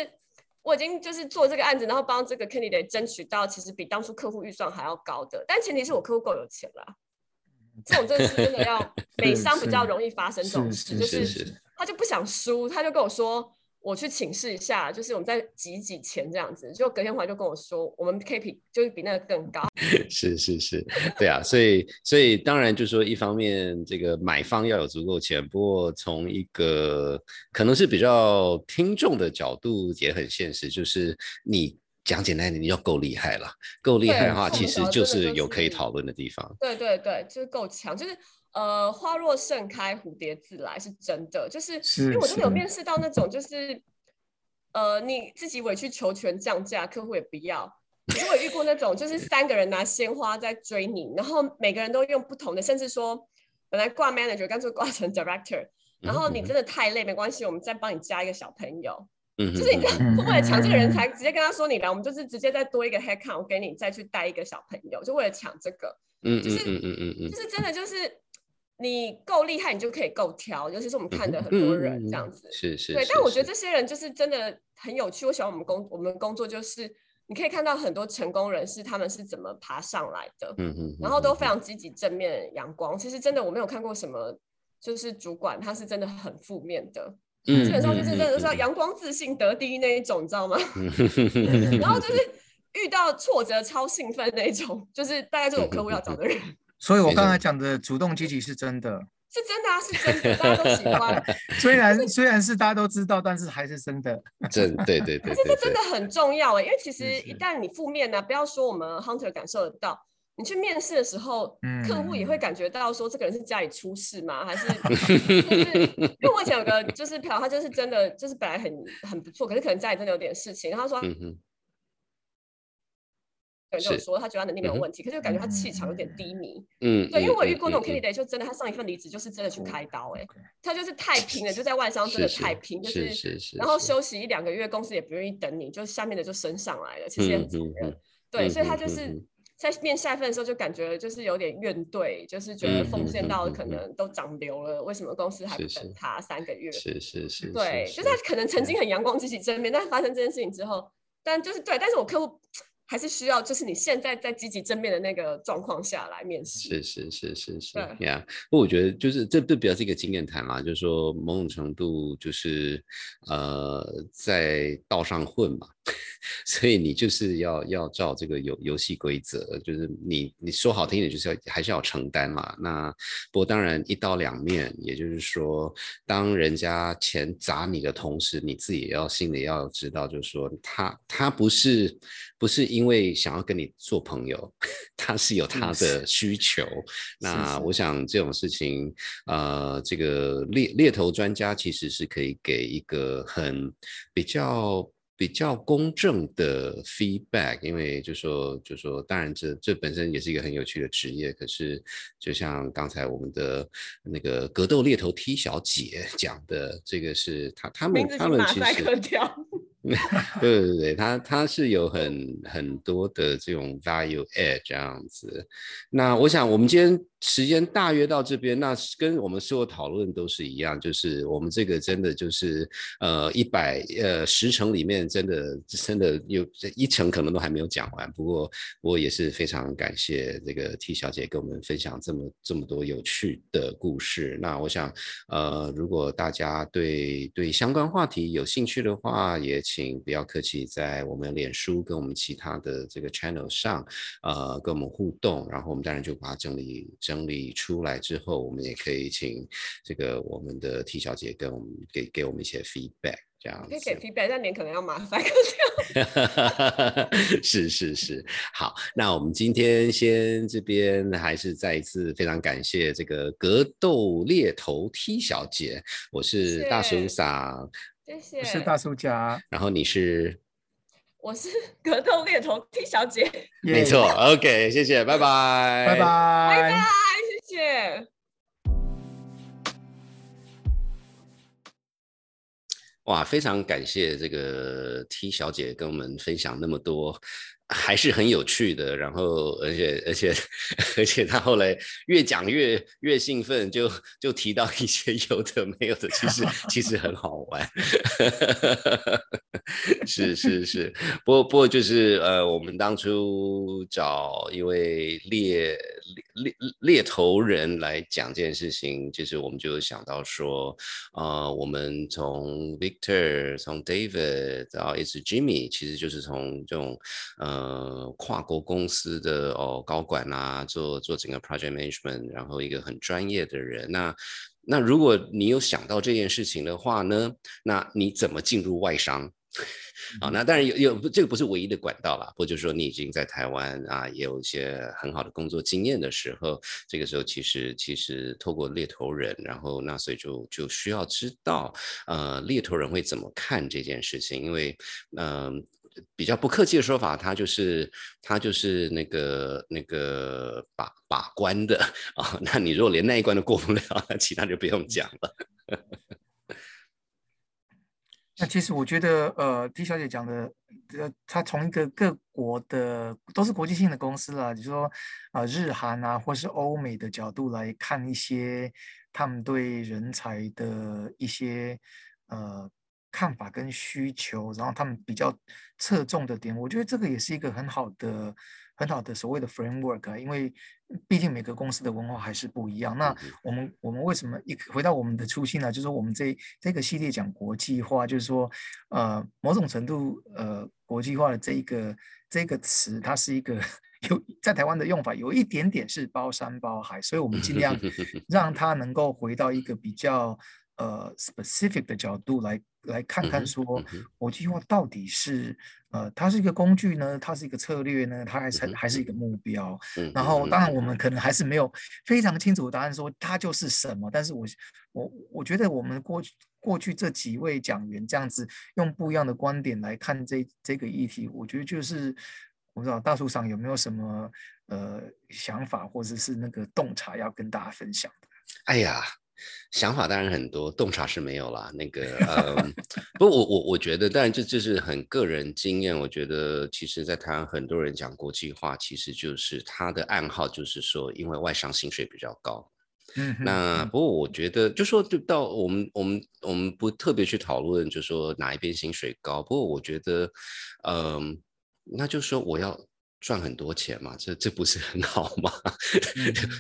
[SPEAKER 3] 我已经就是做这个案子，然后帮这个 candidate 争取到其实比当初客户预算还要高的，但前提是我客户够有钱啦。这种真的是真的要 *laughs* 美商比较容易发生这种事，就是他就不想输，他就跟我说。我去请示一下，就是我们再挤挤钱这样子，就隔天回来就跟我说，我们可以比就是比那个更高。*laughs*
[SPEAKER 1] 是是是，对啊，所以所以当然就是说，一方面这个买方要有足够钱，不过从一个可能是比较听众的角度也很现实，就是你讲简单一点，你要够厉害了，够厉害的话，其实就是有可以讨论的地方。
[SPEAKER 3] 对对对，就是够强，就是。呃，花若盛开，蝴蝶自来，是真的。就是因为我都没有面试到那种，就是呃，你自己委曲求全降价，客户也不要。可是我遇过那种，就是三个人拿鲜花在追你，然后每个人都用不同的，甚至说本来挂 manager，干脆挂成 director。然后你真的太累，没关系，我们再帮你加一个小朋友。嗯，就是你在为了抢这个人才，直接跟他说你来，我们就是直接再多一个 head count，我给你再去带一个小朋友，就为了抢这个。嗯嗯嗯嗯嗯嗯，就是真的就是。你够厉害，你就可以够挑，尤其是我们看的很多人这样子，
[SPEAKER 1] 是是。
[SPEAKER 3] 对，但我觉得这些人就是真的很有趣。我喜欢我们工我们工作，就是你可以看到很多成功人士他们是怎么爬上来的，嗯嗯，然后都非常积极、正面、阳光。其实真的我没有看过什么，就是主管他是真的很负面的，嗯基本上就是真的是阳光、自信、得第一那一种，你知道吗？*laughs* *laughs* 然后就是遇到挫折超兴奋那种，就是大概这种客户要找的人。
[SPEAKER 2] 所以，我刚才讲的主动积极是真的，
[SPEAKER 3] 是真的啊，是真的，大家都喜欢。*laughs*
[SPEAKER 2] 虽然虽然是大家都知道，但是还是真的。
[SPEAKER 1] 真对对对。
[SPEAKER 3] 可是这真的很重要哎，因为其实一旦你负面呢，不要说我们 hunter 感受得到，你去面试的时候，客户也会感觉到说这个人是家里出事吗？还是就是 *laughs* 因为我以前有个就是朴，他就是真的就是本来很很不错，可是可能家里真的有点事情，然后说。人就说他觉得他能力没有问题，可是就感觉他气场有点低迷。嗯，对，因为我遇过那种 candidate，就真的他上一份离职就是真的去开刀，哎，他就是太拼了，就在外商真的太拼，就是然后休息一两个月，公司也不愿意等你，就下面的就升上来了，其实也很残忍。对，所以他就是在面下一份的时候就感觉就是有点怨怼，就是觉得奉献到可能都长瘤了，为什么公司还不等他三个月？
[SPEAKER 1] 是是是，
[SPEAKER 3] 对，就是他可能曾经很阳光积极正面，但发生这件事情之后，但就是对，但是我客户。还是需要，就是你现在在积极正面的那个状况下来面试。
[SPEAKER 1] 是是是是是，对呀。不过我觉得就是这这比较是一个经验谈啦，就是说某种程度就是呃在道上混嘛。*laughs* 所以你就是要要照这个游游戏规则，就是你你说好听一点，就是要还是要承担嘛。那不过当然一刀两面，也就是说，当人家钱砸你的同时，你自己也要心里要知道，就是说他他不是不是因为想要跟你做朋友，*laughs* 他是有他的需求。那我想这种事情，呃，这个猎猎头专家其实是可以给一个很比较。比较公正的 feedback，因为就说就说，当然这这本身也是一个很有趣的职业。可是就像刚才我们的那个格斗猎头 T 小姐讲的，这个是他他们他们其实。*laughs* 对对对，他他是有很很多的这种 value add 这样子。那我想我们今天时间大约到这边，那跟我们所有讨论都是一样，就是我们这个真的就是呃一百呃十层里面真的真的有一层可能都还没有讲完。不过我也是非常感谢这个 T 小姐跟我们分享这么这么多有趣的故事。那我想呃如果大家对对相关话题有兴趣的话，也请不要客气，在我们脸书跟我们其他的这个 channel 上，呃，跟我们互动，然后我们当然就把它整理整理出来之后，我们也可以请这个我们的 T 小姐跟我们给给我们一些 feedback，这样
[SPEAKER 3] 可以给 feedback，但你可能要马赛克
[SPEAKER 1] 掉。是是是，好，那我们今天先这边还是再一次非常感谢这个格斗猎头 T 小姐，我是大叔嗓。
[SPEAKER 3] 谢谢，
[SPEAKER 2] 我是大叔家，
[SPEAKER 1] 然后你是，
[SPEAKER 3] 我是格斗猎头 T 小姐，*laughs*
[SPEAKER 1] 没错，OK，谢谢，拜拜，
[SPEAKER 2] 拜拜，
[SPEAKER 3] 拜拜，谢谢。
[SPEAKER 1] 哇，非常感谢这个 T 小姐跟我们分享那么多。还是很有趣的，然后而且而且而且他后来越讲越越兴奋，就就提到一些有的没有的，其实其实很好玩，*laughs* 是是是，不过不过就是呃，我们当初找一位猎猎猎猎头人来讲这件事情，其实我们就想到说，呃，我们从 Victor 从 David 到一直 Jimmy，其实就是从这种呃。呃，跨国公司的哦高管啊，做做整个 project management，然后一个很专业的人。那那如果你有想到这件事情的话呢，那你怎么进入外商？好，那当然有有这个不是唯一的管道啦，或者说你已经在台湾啊，也有一些很好的工作经验的时候，这个时候其实其实透过猎头人，然后那所以就就需要知道，呃，猎头人会怎么看这件事情，因为嗯。比较不客气的说法，他就是他就是那个那个把把关的啊。那你如果连那一关都过不了，那其他就不用讲了。*laughs*
[SPEAKER 2] 那其实我觉得，呃，T 小姐讲的，呃，她从一个各国的都是国际性的公司了，就说啊，日韩啊，或是欧美的角度来看一些他们对人才的一些呃。看法跟需求，然后他们比较侧重的点，我觉得这个也是一个很好的、很好的所谓的 framework 啊。因为毕竟每个公司的文化还是不一样。那我们我们为什么一回到我们的初心呢？就是说我们这这个系列讲国际化，就是说呃某种程度呃国际化的这一个这个词，它是一个 *laughs* 有在台湾的用法有一点点是包山包海，所以我们尽量 *laughs* 让它能够回到一个比较。呃，specific 的角度来来看看，说国际化到底是呃，它是一个工具呢，它是一个策略呢，它还是还是一个目标。然后，当然我们可能还是没有非常清楚的答案，说它就是什么。但是我我我觉得我们过去过去这几位讲员这样子用不一样的观点来看这这个议题，我觉得就是我不知道大树上有没有什么呃想法或者是那个洞察要跟大家分享的。
[SPEAKER 1] 哎呀。想法当然很多，洞察是没有啦。那个，嗯，不，我我我觉得，当然这这是很个人经验。我觉得，其实，在台湾很多人讲国际化，其实就是他的暗号，就是说，因为外商薪水比较高。
[SPEAKER 2] 嗯，
[SPEAKER 1] 那不过我觉得，就说就到我们我们我们不特别去讨论，就说哪一边薪水高。不过我觉得，嗯，那就说我要。赚很多钱嘛，这这不是很好吗？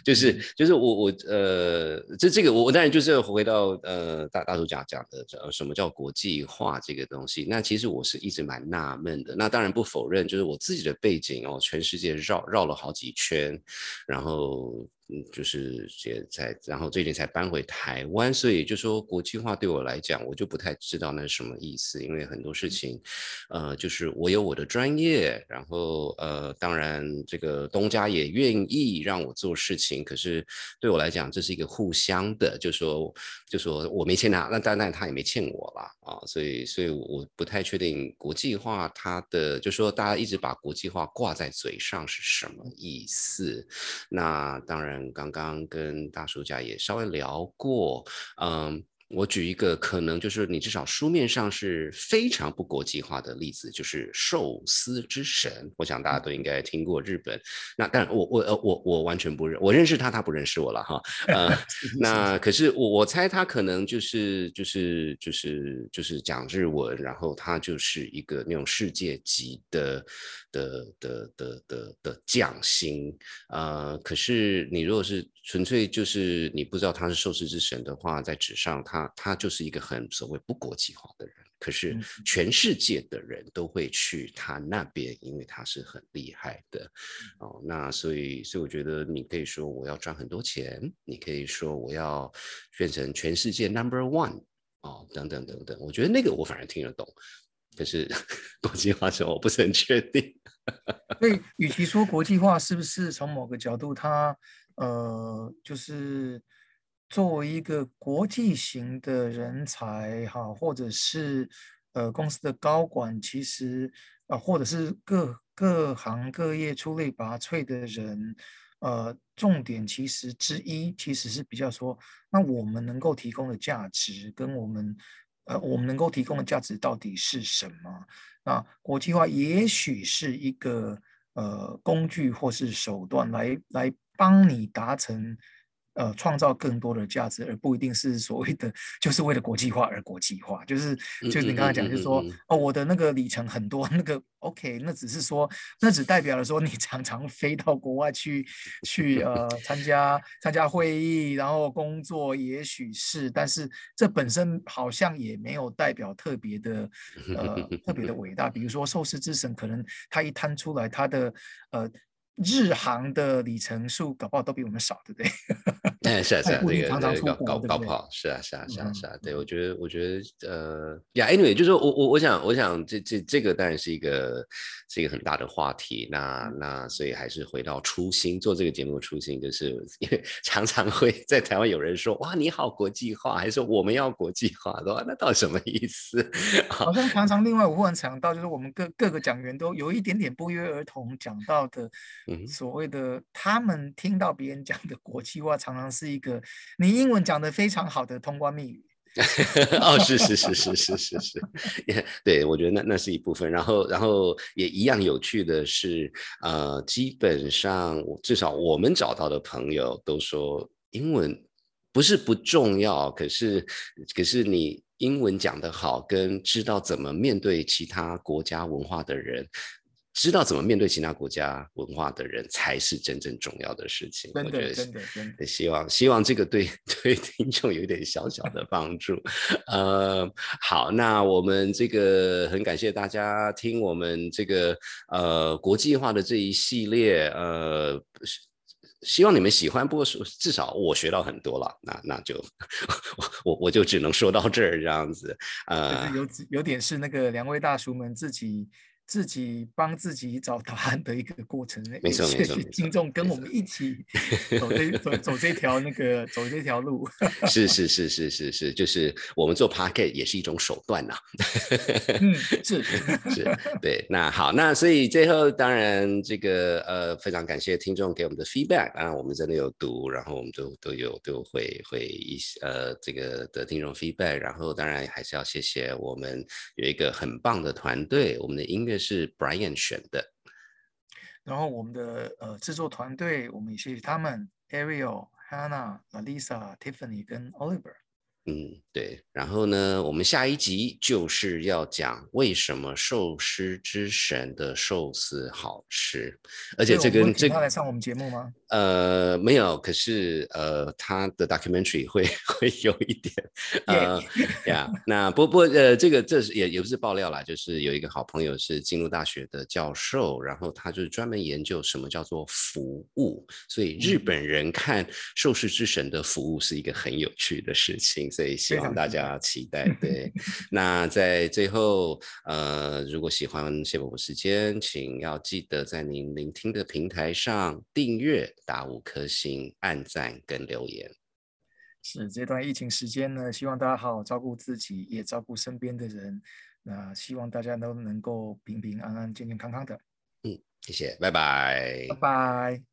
[SPEAKER 1] 就是就是我我呃，这这个我我当然就是回到呃大大叔讲讲的，呃什么叫国际化这个东西？那其实我是一直蛮纳闷的。那当然不否认，就是我自己的背景哦，全世界绕绕了好几圈，然后。嗯，就是也在，然后最近才搬回台湾，所以就说国际化对我来讲，我就不太知道那是什么意思，因为很多事情，呃，就是我有我的专业，然后呃，当然这个东家也愿意让我做事情，可是对我来讲，这是一个互相的，就说就说我没欠他，那当然他也没欠我啦，啊，所以所以我不太确定国际化它的，就说大家一直把国际化挂在嘴上是什么意思，那当然。刚刚跟大叔家也稍微聊过，嗯。我举一个可能就是你至少书面上是非常不国际化的例子，就是寿司之神。我想大家都应该听过日本。那但我我呃我我完全不认，我认识他，他不认识我了哈。*laughs* 呃，那可是我我猜他可能就是就是就是就是讲日文，然后他就是一个那种世界级的的的的的的匠心。呃，可是你如果是纯粹就是你不知道他是寿司之神的话，在纸上他。他就是一个很所谓不国际化的人，可是全世界的人都会去他那边，因为他是很厉害的哦。那所以，所以我觉得你可以说我要赚很多钱，你可以说我要变成全世界 number one 哦，等等等等。我觉得那个我反而听得懂，可是 *laughs* 国际化时候我不是很确定。*laughs*
[SPEAKER 2] 所以，与其说国际化是不是从某个角度，它呃就是。作为一个国际型的人才，哈，或者是呃公司的高管，其实啊，或者是各各行各业出类拔萃的人，呃，重点其实之一，其实是比较说，那我们能够提供的价值，跟我们呃，我们能够提供的价值到底是什么？那国际化也许是一个呃工具或是手段，来来帮你达成。呃，创造更多的价值，而不一定是所谓的就是为了国际化而国际化。就是就是你刚才讲，就是说哦，我的那个里程很多，那个 OK，那只是说，那只代表了说你常常 *laughs* 飞到国外去 *laughs* 去呃参加参加会议，然后工作，也许是，但是这本身好像也没有代表特别的呃特别的伟大。比如说寿司之神，可能他一摊出来，他的呃。日航的里程数搞不好都比我们少，对不对？*laughs*
[SPEAKER 1] 哎，是啊，*laughs* 是啊，这个
[SPEAKER 2] 常常
[SPEAKER 1] 高高高跑，是啊，是啊，是啊，是啊。对，我觉得，我觉得，呃，呀，anyway，就是我我我想，我想，这这这个当然是一个是一个很大的话题。那那所以还是回到初心，做这个节目的初心，就是 *laughs* 因为常常会在台湾有人说，哇，你好国际化，还是说我们要国际化的话，那到底什么意思？
[SPEAKER 2] 好像常常另外我忽然想到，就是我们各各个讲员都有一点点不约而同讲到的。所谓的他们听到别人讲的国际化，常常是一个你英文讲的非常好的通关密语。*laughs*
[SPEAKER 1] 哦，是是是是是是是，对，我觉得那那是一部分。然后然后也一样有趣的是，呃，基本上至少我们找到的朋友都说，英文不是不重要，可是可是你英文讲得好，跟知道怎么面对其他国家文化的人。知道怎么面对其他国家文化的人，才是真正重要的事情。
[SPEAKER 2] 真的，真的，真的。
[SPEAKER 1] 希望希望这个对 *laughs* 对听众有一点小小的帮助。呃，好，那我们这个很感谢大家听我们这个呃国际化的这一系列，呃，希望你们喜欢。不过至少我学到很多了。那那就 *laughs* 我我就只能说到这儿这样子。呃，
[SPEAKER 2] 有有点是那个两位大叔们自己。自己帮自己找答案的一个过程。
[SPEAKER 1] 没错没错，
[SPEAKER 2] 听众跟我们一起走这走走这条那个走这条路。*laughs*
[SPEAKER 1] 是是是是是是，就是我们做 p a r k e t 也是一种手段呐。*laughs*
[SPEAKER 2] 嗯，是 *laughs*
[SPEAKER 1] 是，对。那好，那所以最后当然这个呃非常感谢听众给我们的 feedback，当然我们真的有读，然后我们都都有都会会一些呃这个的听众 feedback，然后当然还是要谢谢我们有一个很棒的团队，我们的音乐。是 Brian 选的，
[SPEAKER 2] 然后我们的呃制作团队，我们也谢谢他们，Ariel、Hannah、Lisa、Tiffany 跟 Oliver。
[SPEAKER 1] 嗯，对。然后呢，我们下一集就是要讲为什么寿司之神的寿司好吃，而且这跟这
[SPEAKER 2] 他来上我们节目吗？
[SPEAKER 1] 呃，没有。可是呃，他的 documentary 会 *laughs* 会有一点 *laughs* 呃呀。那不不呃，这个这是也也不是爆料啦，就是有一个好朋友是进入大学的教授，然后他就是专门研究什么叫做服务，所以日本人看寿司之神的服务是一个很有趣的事情。所以希望大家期待。对，那在最后，呃，如果喜欢谢伯伯时间，请要记得在您聆听的平台上订阅、打五颗星、按赞跟留言。
[SPEAKER 2] 是这段疫情时间呢，希望大家好好照顾自己，也照顾身边的人。那希望大家都能够平平安安、健健康康的。
[SPEAKER 1] 嗯，谢谢，拜拜，
[SPEAKER 2] 拜拜。